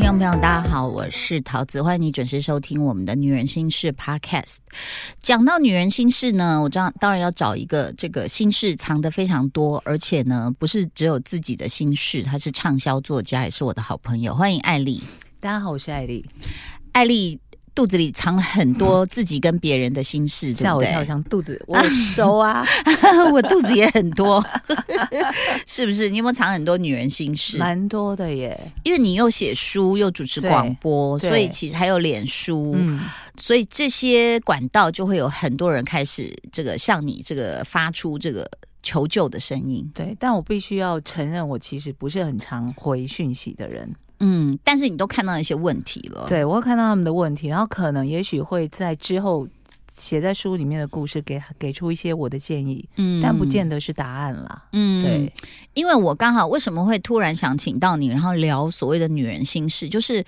听众朋友，大家好，我是桃子，欢迎你准时收听我们的《女人心事》Podcast。讲到女人心事呢，我知道当然要找一个这个心事藏的非常多，而且呢不是只有自己的心事，她是畅销作家，也是我的好朋友。欢迎艾丽，大家好，我是艾丽。艾丽。肚子里藏了很多自己跟别人的心事，吓我一跳，像肚子我收啊，我肚子也很多，是不是？你有没有藏很多女人心事？蛮多的耶，因为你又写书又主持广播，所以其实还有脸书，所以这些管道就会有很多人开始这个向你这个发出这个求救的声音。对，但我必须要承认，我其实不是很常回讯息的人。嗯，但是你都看到一些问题了，对我会看到他们的问题，然后可能也许会在之后。写在书里面的故事，给给出一些我的建议，嗯，但不见得是答案啦。嗯，对，因为我刚好为什么会突然想请到你，然后聊所谓的女人心事，就是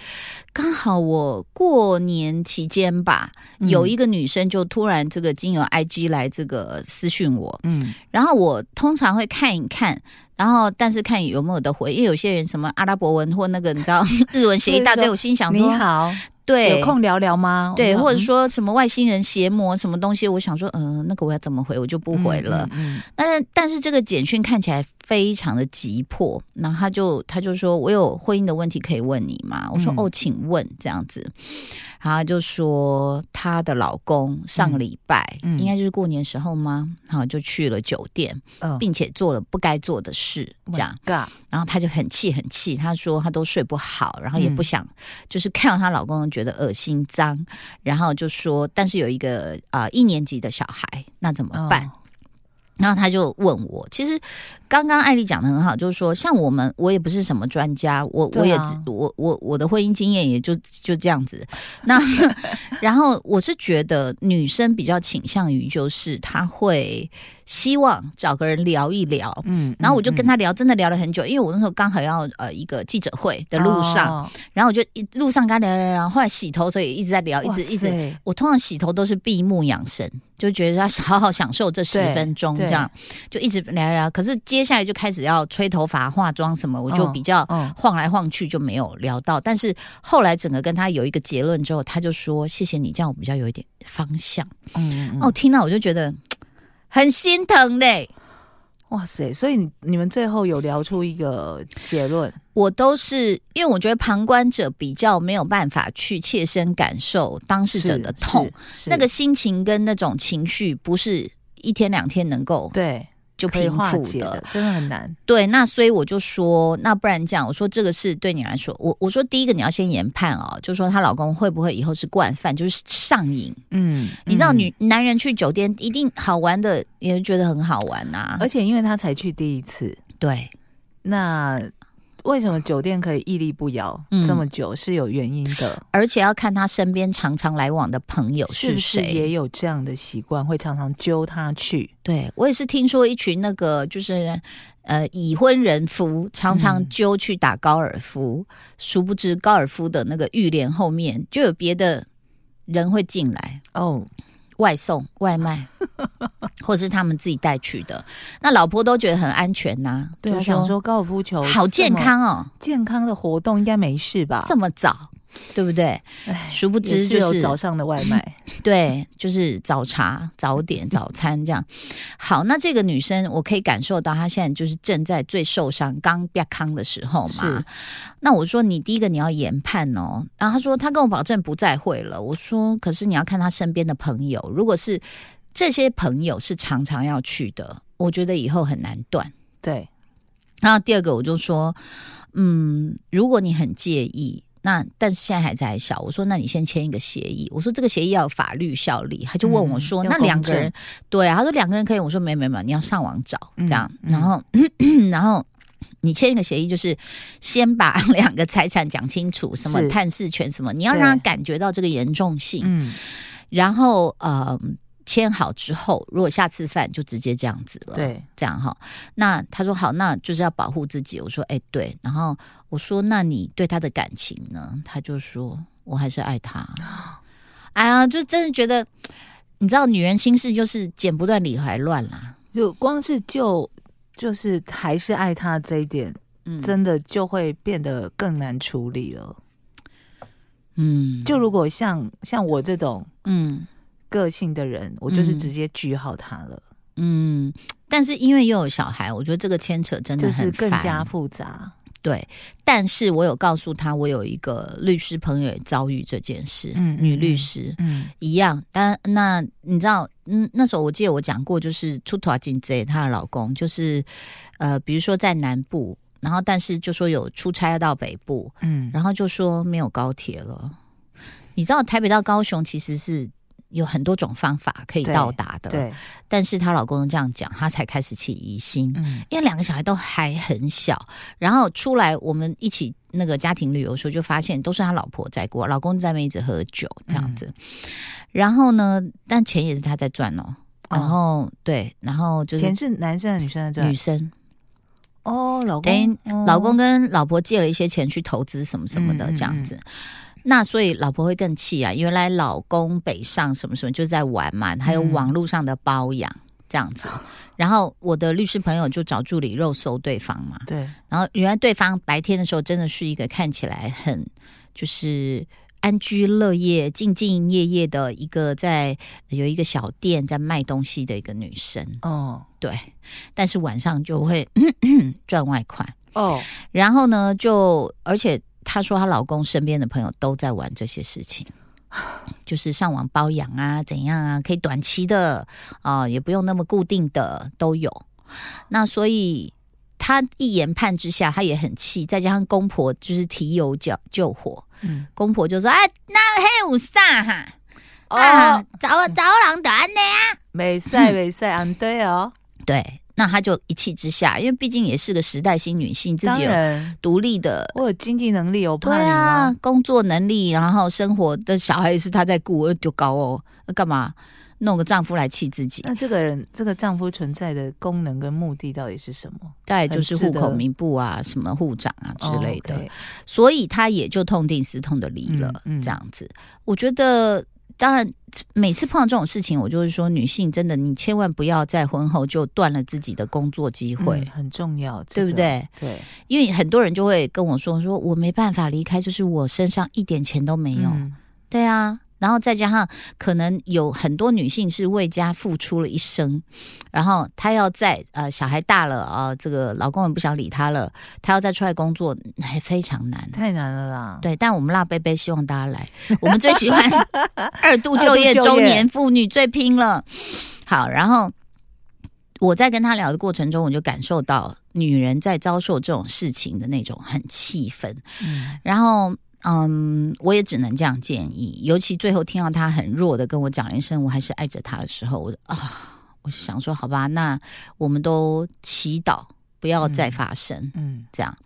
刚好我过年期间吧，有一个女生就突然这个经由 IG 来这个私讯我，嗯，然后我通常会看一看，然后但是看有没有的回，因为有些人什么阿拉伯文或那个你知道 日文写一大堆，我心想说你好。对，有空聊聊吗？对，或者说什么外星人邪魔什么东西，我想说，嗯，那个我要怎么回，我就不回了。嗯，但是但是这个简讯看起来非常的急迫，然后他就他就说我有婚姻的问题可以问你吗？我说哦，请问这样子。然后就说她的老公上个礼拜，应该就是过年时候吗？好，就去了酒店，并且做了不该做的事，这样。然后她就很气，很气。她说她都睡不好，然后也不想，就是看到她老公觉得恶心脏，然后就说，但是有一个啊一年级的小孩，那怎么办？然后他就问我，其实刚刚艾丽讲的很好，就是说，像我们，我也不是什么专家，我我也我我我的婚姻经验也就就这样子。那 然后我是觉得女生比较倾向于就是她会。希望找个人聊一聊，嗯，然后我就跟他聊，真的聊了很久，因为我那时候刚好要呃一个记者会的路上，然后我就一路上跟他聊聊聊，后来洗头，所以一直在聊，一直一直。我通常洗头都是闭目养神，就觉得要好好享受这十分钟，这样就一直聊聊。可是接下来就开始要吹头发、化妆什么，我就比较晃来晃去就没有聊到。但是后来整个跟他有一个结论之后，他就说：“谢谢你，这样我比较有一点方向。”嗯，哦，听到我就觉得。很心疼嘞，哇塞！所以你们最后有聊出一个结论？我都是因为我觉得旁观者比较没有办法去切身感受当事者的痛，那个心情跟那种情绪不是一天两天能够对。就平复的，真的很难。对，那所以我就说，那不然这样，我说这个是对你来说，我我说第一个你要先研判哦，就说她老公会不会以后是惯犯，就是上瘾。嗯，你知道女男人去酒店一定好玩的，也觉得很好玩呐。而且因为他才去第一次，对，那。为什么酒店可以屹立不摇这么久是有原因的，而且要看他身边常常来往的朋友是谁，也有这样的习惯，会常常揪他去。对我也是听说一群那个就是呃已婚人夫常常揪去打高尔夫，殊不知高尔夫的那个浴帘后面就有别的人会进来哦。外送外卖，或者是他们自己带去的，那老婆都觉得很安全呐。就，想说高尔夫球好健康哦，健康的活动应该没事吧？这么早。对不对？殊不知就是早上的外卖，对，就是早茶、早点、早餐这样。好，那这个女生，我可以感受到她现在就是正在最受伤、刚变康的时候嘛。那我说，你第一个你要研判哦。然后她说，她跟我保证不再会了。我说，可是你要看她身边的朋友，如果是这些朋友是常常要去的，我觉得以后很难断。对。然后第二个，我就说，嗯，如果你很介意。那但是现在孩子还小，我说那你先签一个协议。我说这个协议要有法律效力，他就问我说那两个人对啊？他说两个人可以。我说没没没，你要上网找这样。然后 然后你签一个协议，就是先把两个财产讲清楚，什么探视权什么，你要让他感觉到这个严重性。嗯，然后呃。签好之后，如果下次犯就直接这样子了。对，这样哈。那他说好，那就是要保护自己。我说哎，对。然后我说那你对他的感情呢？他就说我还是爱他。哎呀，就真的觉得，你知道，女人心事就是剪不断理还乱啦。就光是就就是还是爱他这一点，真的就会变得更难处理了。嗯，就如果像像我这种嗯个性的人，我就是直接句号他了。嗯，但是因为又有小孩，我觉得这个牵扯真的是更加复杂。对，但是我有告诉他，我有一个律师朋友也遭遇这件事，嗯，女律师，嗯，一样。但那你知道，嗯，那时候我记得我讲过，就是出头进贼，她的老公就是，呃，比如说在南部，然后但是就说有出差要到北部，嗯，然后就说没有高铁了。你知道台北到高雄其实是。有很多种方法可以到达的，对。但是她老公这样讲，她才开始起疑心，嗯，因为两个小孩都还很小，然后出来我们一起那个家庭旅游时候，就发现都是他老婆在过，老公在那边一直喝酒这样子。然后呢，但钱也是他在赚哦。然后对，然后就是钱是男生的女生在赚，女生。哦，老公，老公跟老婆借了一些钱去投资什么什么的这样子。那所以老婆会更气啊！原来老公北上什么什么就在玩嘛，还有网络上的包养这样子。然后我的律师朋友就找助理肉搜对方嘛。对。然后原来对方白天的时候真的是一个看起来很就是安居乐业、兢兢业业的一个在有一个小店在卖东西的一个女生。哦。对。但是晚上就会 赚外快。哦。然后呢，就而且。她说，她老公身边的朋友都在玩这些事情，就是上网包养啊，怎样啊，可以短期的啊，也不用那么固定的都有。那所以她一言判之下，她也很气，再加上公婆就是提油救救火，嗯，公婆就说：“哎，那黑有啥哈？啊，找找人短的呀，没事 没事，嗯，对哦，对。”那她就一气之下，因为毕竟也是个时代新女性，自己有独立的，我有经济能力，我对啊，工作能力，然后生活的小孩是她在顾，就高哦，干嘛弄个丈夫来气自己？那这个人，这个丈夫存在的功能跟目的到底是什么？大概就是户口名簿啊，什么户长啊之类的，所以他也就痛定思痛的离了，这样子。我觉得。当然，每次碰到这种事情，我就是说，女性真的，你千万不要在婚后就断了自己的工作机会，很重要，对不对？对，因为很多人就会跟我说，说我没办法离开，就是我身上一点钱都没有。对啊。然后再加上，可能有很多女性是为家付出了一生，然后她要在呃小孩大了啊，这个老公也不想理她了，她要再出来工作，还非常难，太难了啦。对，但我们辣贝贝希望大家来，我们最喜欢 二度就业中年妇女最拼了。好，然后我在跟他聊的过程中，我就感受到女人在遭受这种事情的那种很气愤，嗯，然后。嗯，我也只能这样建议。尤其最后听到他很弱的跟我讲了一声“我还是爱着他”的时候，我啊，我就想说，好吧，那我们都祈祷不要再发生。嗯，这样，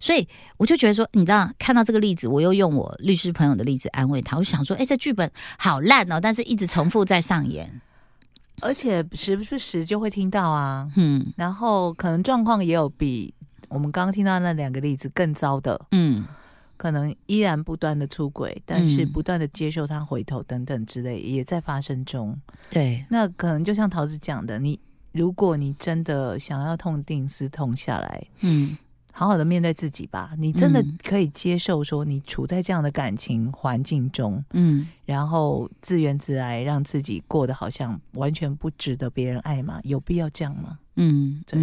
所以我就觉得说，你知道，看到这个例子，我又用我律师朋友的例子安慰他。我想说，哎，这剧本好烂哦，但是一直重复在上演，而且时不时就会听到啊。嗯，然后可能状况也有比我们刚刚听到那两个例子更糟的。嗯。可能依然不断的出轨，但是不断的接受他回头等等之类也在发生中。对，那可能就像桃子讲的，你如果你真的想要痛定思痛下来，嗯，好好的面对自己吧。你真的可以接受说你处在这样的感情环境中，嗯，然后自怨自艾，让自己过得好像完全不值得别人爱吗？有必要这样吗？嗯，对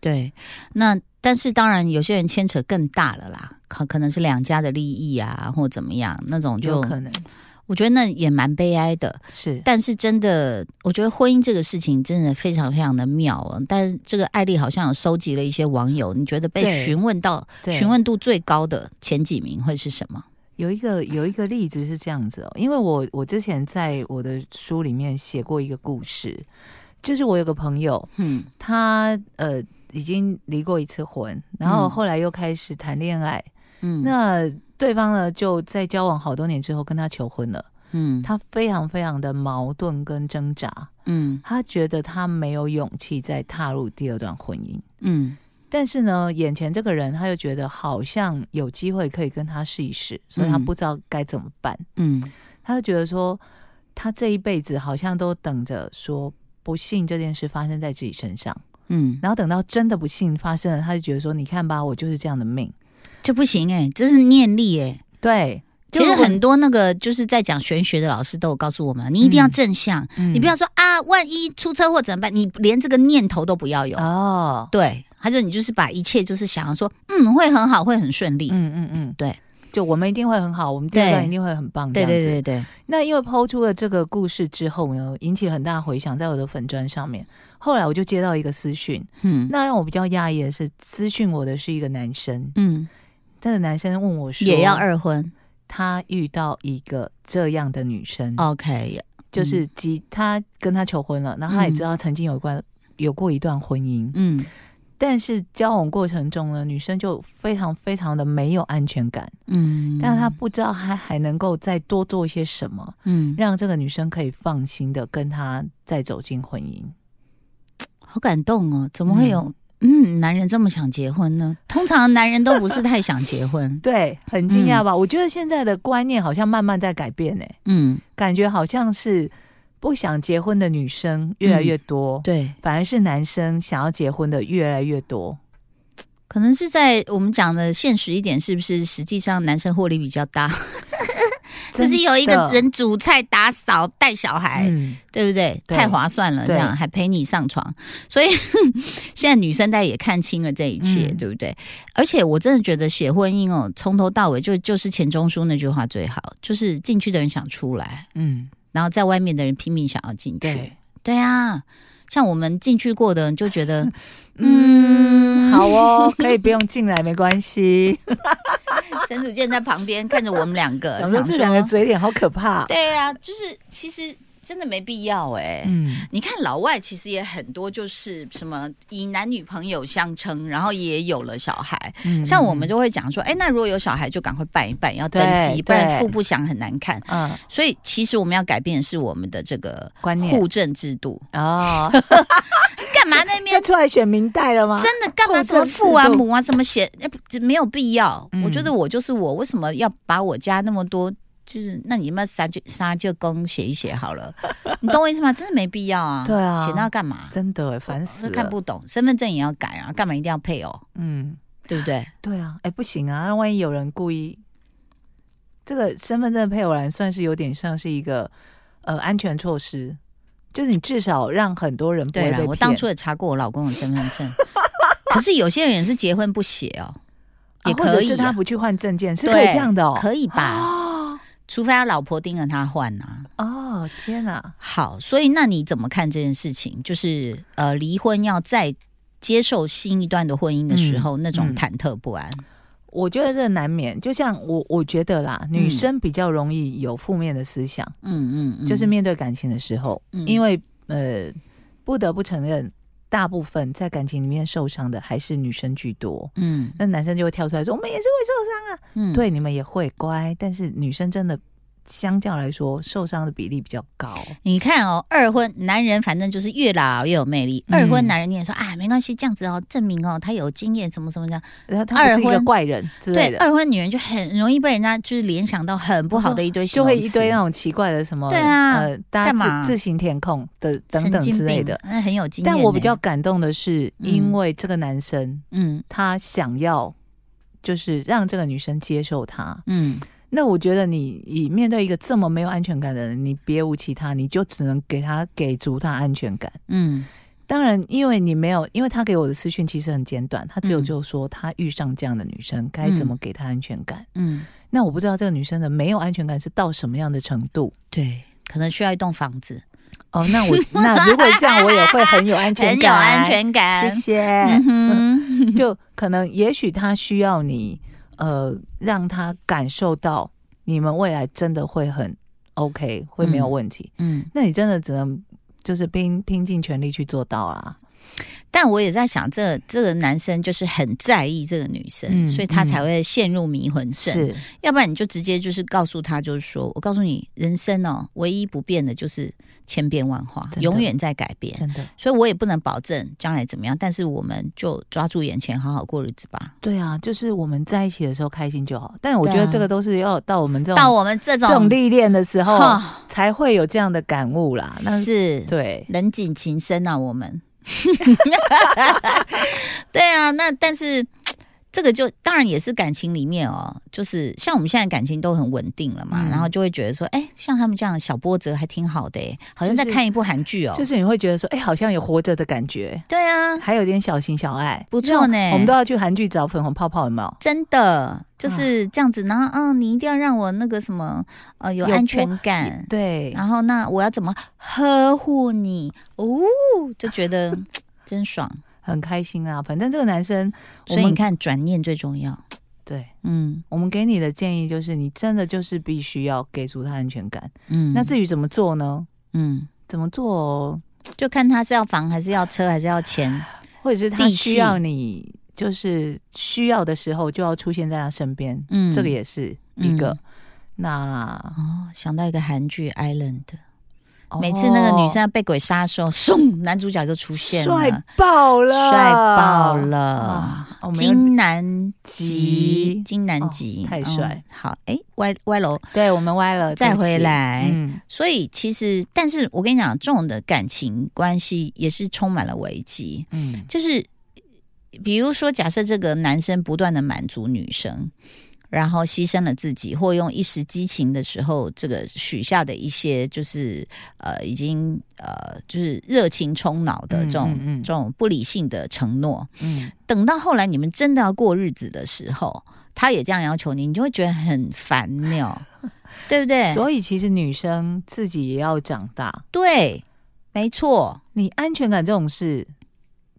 对，那。但是当然，有些人牵扯更大了啦，可可能是两家的利益啊，或怎么样，那种就可能。我觉得那也蛮悲哀的。是，但是真的，我觉得婚姻这个事情真的非常非常的妙啊。但是这个艾丽好像有收集了一些网友，你觉得被询问到询问度最高的前几名会是什么？有一个有一个例子是这样子哦，因为我我之前在我的书里面写过一个故事，就是我有个朋友，嗯，他呃。已经离过一次婚，然后后来又开始谈恋爱，嗯，那对方呢就在交往好多年之后跟他求婚了，嗯，他非常非常的矛盾跟挣扎，嗯，他觉得他没有勇气再踏入第二段婚姻，嗯，但是呢，眼前这个人他又觉得好像有机会可以跟他试一试，所以他不知道该怎么办，嗯，他就觉得说他这一辈子好像都等着说不幸这件事发生在自己身上。嗯，然后等到真的不幸发生了，他就觉得说，你看吧，我就是这样的命，就不行哎，这是念力哎，对。其实很多那个就是在讲玄学的老师都有告诉我们，你一定要正向，你不要说啊，万一出车祸怎么办？你连这个念头都不要有哦。对，他说你就是把一切就是想要说，嗯，会很好，会很顺利。嗯嗯嗯，对，就我们一定会很好，我们第二段一定会很棒。对对对对。那因为抛出了这个故事之后呢，引起很大回响，在我的粉砖上面。后来我就接到一个私讯，嗯，那让我比较讶异的是，私讯我的是一个男生，嗯，这个男生问我说，也要二婚。他遇到一个这样的女生，OK，就是即他跟他求婚了，然后他也知道曾经有关有过一段婚姻，嗯，但是交往过程中呢，女生就非常非常的没有安全感，嗯，但是他不知道他还能够再多做一些什么，嗯，让这个女生可以放心的跟他再走进婚姻，好感动哦，怎么会有？嗯，男人这么想结婚呢？通常男人都不是太想结婚，对，很惊讶吧？我觉得现在的观念好像慢慢在改变呢。嗯，感觉好像是不想结婚的女生越来越多，对，反而是男生想要结婚的越来越多。可能是在我们讲的现实一点，是不是？实际上男生获利比较大。就是有一个人煮菜、打扫、带小孩，对不对？太划算了，这样还陪你上床，所以 现在女生代也看清了这一切，对不对？而且我真的觉得写婚姻哦，从头到尾就就是钱钟书那句话最好，就是进去的人想出来，嗯，然后在外面的人拼命想要进去，对。啊。像我们进去过的人，就觉得，嗯，好哦，可以不用进来，没关系。陈祖健在旁边看着我们两个，想说这两个嘴脸好可怕。对啊，就是其实。真的没必要哎，嗯，你看老外其实也很多，就是什么以男女朋友相称，然后也有了小孩，嗯，像我们就会讲说，哎，那如果有小孩就赶快办一办，要登记，不然父不详很难看，嗯，所以其实我们要改变的是我们的这个观念户政制度。哦，干嘛那边出来选明代了吗？真的干嘛什么父啊母啊什么写，不没有必要，我觉得我就是我，为什么要把我家那么多？就是，那你们杀就杀就公写一写好了，你懂我意思吗？真的没必要啊！对啊，写那干嘛？真的烦死了，看不懂。身份证也要改啊，干嘛一定要配哦？嗯，对不对？对啊，哎，不行啊！那万一有人故意，这个身份证配偶栏算是有点像是一个呃安全措施，就是你至少让很多人不会被我当初也查过我老公的身份证，可是有些人是结婚不写哦，也可以是他不去换证件，是可以这样的哦，可以吧？除非他老婆盯着他换呐！哦，天哪！好，所以那你怎么看这件事情？就是呃，离婚要再接受新一段的婚姻的时候，那种忐忑不安，我觉得这难免。就像我，我觉得啦，女生比较容易有负面的思想。嗯嗯，就是面对感情的时候，因为呃，不得不承认，大部分在感情里面受伤的还是女生居多。嗯，那男生就会跳出来说：“我们也是会受伤啊。”嗯，对，你们也会乖，但是女生真的。相较来说，受伤的比例比较高。你看哦，二婚男人反正就是越老越有魅力。二婚男人你也说啊，没关系，这样子哦，证明哦他有经验，什么什么的。然后他是一个怪人之类的。对，二婚女人就很容易被人家就是联想到很不好的一堆，就会一堆那种奇怪的什么。对啊，干嘛自行填空的等等之类的。那很有经验。但我比较感动的是，因为这个男生，嗯，他想要就是让这个女生接受他，嗯。那我觉得你以面对一个这么没有安全感的人，你别无其他，你就只能给他给足他安全感。嗯，当然，因为你没有，因为他给我的私讯其实很简短，他只有就说他遇上这样的女生该怎么给他安全感。嗯，那我不知道这个女生的没有安全感是到什么样的程度。对，可能需要一栋房子。哦，那我那如果这样，我也会很有安全 感。很有安全感，谢谢。就可能也许他需要你。呃，让他感受到你们未来真的会很 OK，会没有问题。嗯，那你真的只能就是拼拼尽全力去做到啊。但我也在想，这这个男生就是很在意这个女生，所以他才会陷入迷魂阵。是，要不然你就直接就是告诉他，就是说我告诉你，人生哦，唯一不变的就是千变万化，永远在改变。真的，所以我也不能保证将来怎么样，但是我们就抓住眼前，好好过日子吧。对啊，就是我们在一起的时候开心就好。但我觉得这个都是要到我们这种到我们这种这种历练的时候，才会有这样的感悟啦。那是对，人景情深啊，我们。对啊，那但是。这个就当然也是感情里面哦，就是像我们现在感情都很稳定了嘛，然后就会觉得说，哎，像他们这样小波折还挺好的，哎，好像在看一部韩剧哦，就是你会觉得说，哎，好像有活着的感觉，对啊，还有点小情小爱，不错呢。我们都要去韩剧找粉红泡泡有没有？真的就是这样子，然后嗯，你一定要让我那个什么呃有安全感，对，然后那我要怎么呵护你？哦，就觉得 真爽。很开心啊，反正这个男生，所以你看转念最重要。对，嗯，我们给你的建议就是，你真的就是必须要给足他安全感。嗯，那至于怎么做呢？嗯，怎么做就看他是要房还是要车还是要钱，或者是他需要你，就是需要的时候就要出现在他身边。嗯，这个也是一个。那哦，想到一个韩剧《Island》。每次那个女生被鬼杀的时候，嗖，男主角就出现了，帅爆了，帅爆了，金南吉，金南吉，太帅。好，哎，歪歪楼，对我们歪了，再回来。嗯，所以其实，但是我跟你讲，这种的感情关系也是充满了危机。嗯，就是比如说，假设这个男生不断的满足女生。然后牺牲了自己，或用一时激情的时候，这个许下的一些就是呃，已经呃，就是热情冲脑的这种这种不理性的承诺。嗯，等到后来你们真的要过日子的时候，他也这样要求你，你就会觉得很烦恼，对不对？所以其实女生自己也要长大。对，没错，你安全感这种事。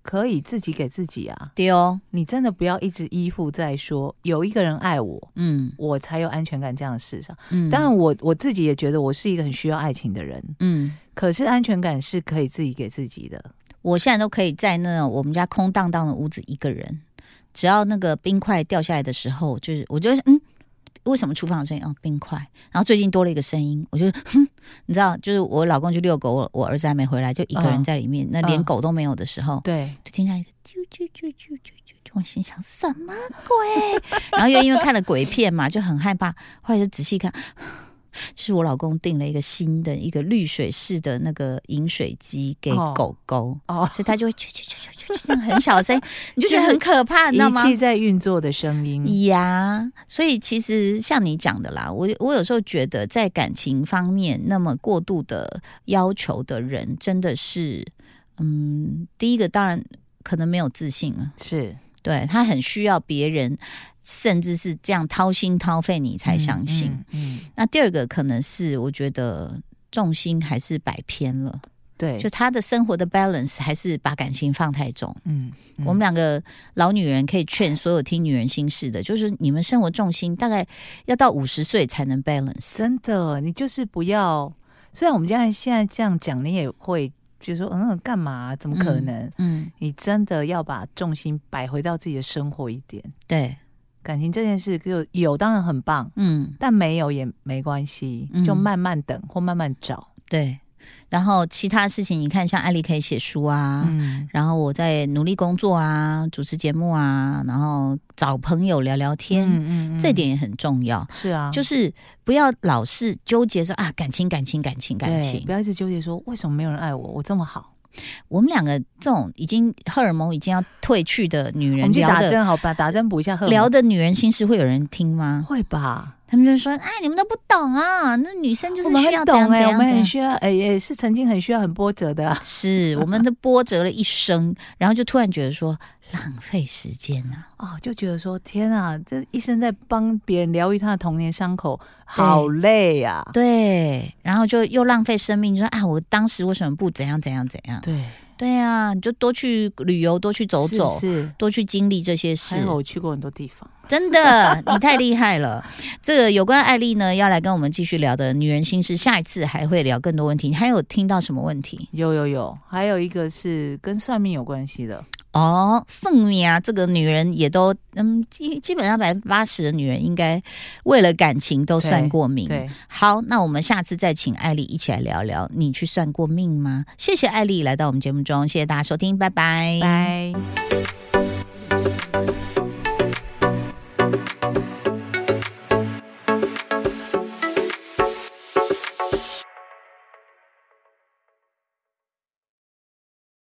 可以自己给自己啊，对哦，你真的不要一直依附在说有一个人爱我，嗯，我才有安全感这样的事上。嗯，当然我我自己也觉得我是一个很需要爱情的人，嗯，可是安全感是可以自己给自己的。我现在都可以在那我们家空荡荡的屋子一个人，只要那个冰块掉下来的时候，就是我就嗯。为什么厨房的声音？哦，冰块。然后最近多了一个声音，我就 哼，你知道，就是我老公去遛狗，我我儿子还没回来，就一个人在里面，那连狗都没有的时候，对，就听到一个啾啾啾啾啾啾，我心想什么鬼？然后又因为看了鬼片嘛，就很害怕，后来就仔细看。是我老公订了一个新的一个滤水式的那个饮水机给狗狗，哦，所以它就会啾啾啾啾啾，很小的声音，你就觉得很可怕，你知道吗？仪器在运作的声音呀。所以其实像你讲的啦，我我有时候觉得在感情方面那么过度的要求的人，真的是，嗯，第一个当然可能没有自信了，是对他很需要别人。甚至是这样掏心掏肺，你才相信。嗯，那第二个可能是我觉得重心还是摆偏了。对，就他的生活的 balance 还是把感情放太重。嗯，我们两个老女人可以劝所有听女人心事的，就是你们生活重心大概要到五十岁才能 balance。真的，你就是不要。虽然我们现在现在这样讲，你也会觉得说，嗯，干嘛？怎么可能？嗯，你真的要把重心摆回到自己的生活一点。对。感情这件事就有当然很棒，嗯，但没有也没关系，就慢慢等或慢慢找。对，然后其他事情你看，像艾丽可以写书啊，嗯，然后我在努力工作啊，主持节目啊，然后找朋友聊聊天，嗯嗯，这点也很重要。是啊，就是不要老是纠结说啊，感情感情感情感情，不要一直纠结说为什么没有人爱我，我这么好。我们两个这种已经荷尔蒙已经要褪去的女人，我们去打针好吧？打针补一下荷尔蒙。聊的女人心事会有人听吗？会吧。他们就说：“哎，你们都不懂啊！那女生就是需要怎样怎样，我们很需要，哎，也是曾经很需要很波折的。是，我们都波折了一生，然后就突然觉得说浪费时间啊！哦，就觉得说天啊，这一生在帮别人疗愈他的童年伤口，好累呀！对，然后就又浪费生命，说啊，我当时为什么不怎样怎样怎样？对。”对啊，你就多去旅游，多去走走，是多去经历这些事。还我去过很多地方，真的，你太厉害了。这个有关艾丽呢，要来跟我们继续聊的女人心事，下一次还会聊更多问题。你还有听到什么问题？有有有，还有一个是跟算命有关系的。哦，算命啊，这个女人也都嗯，基基本上百分之八十的女人应该为了感情都算过命。对，好，那我们下次再请艾丽一起来聊聊，你去算过命吗？谢谢艾丽来到我们节目中，谢谢大家收听，拜拜，拜。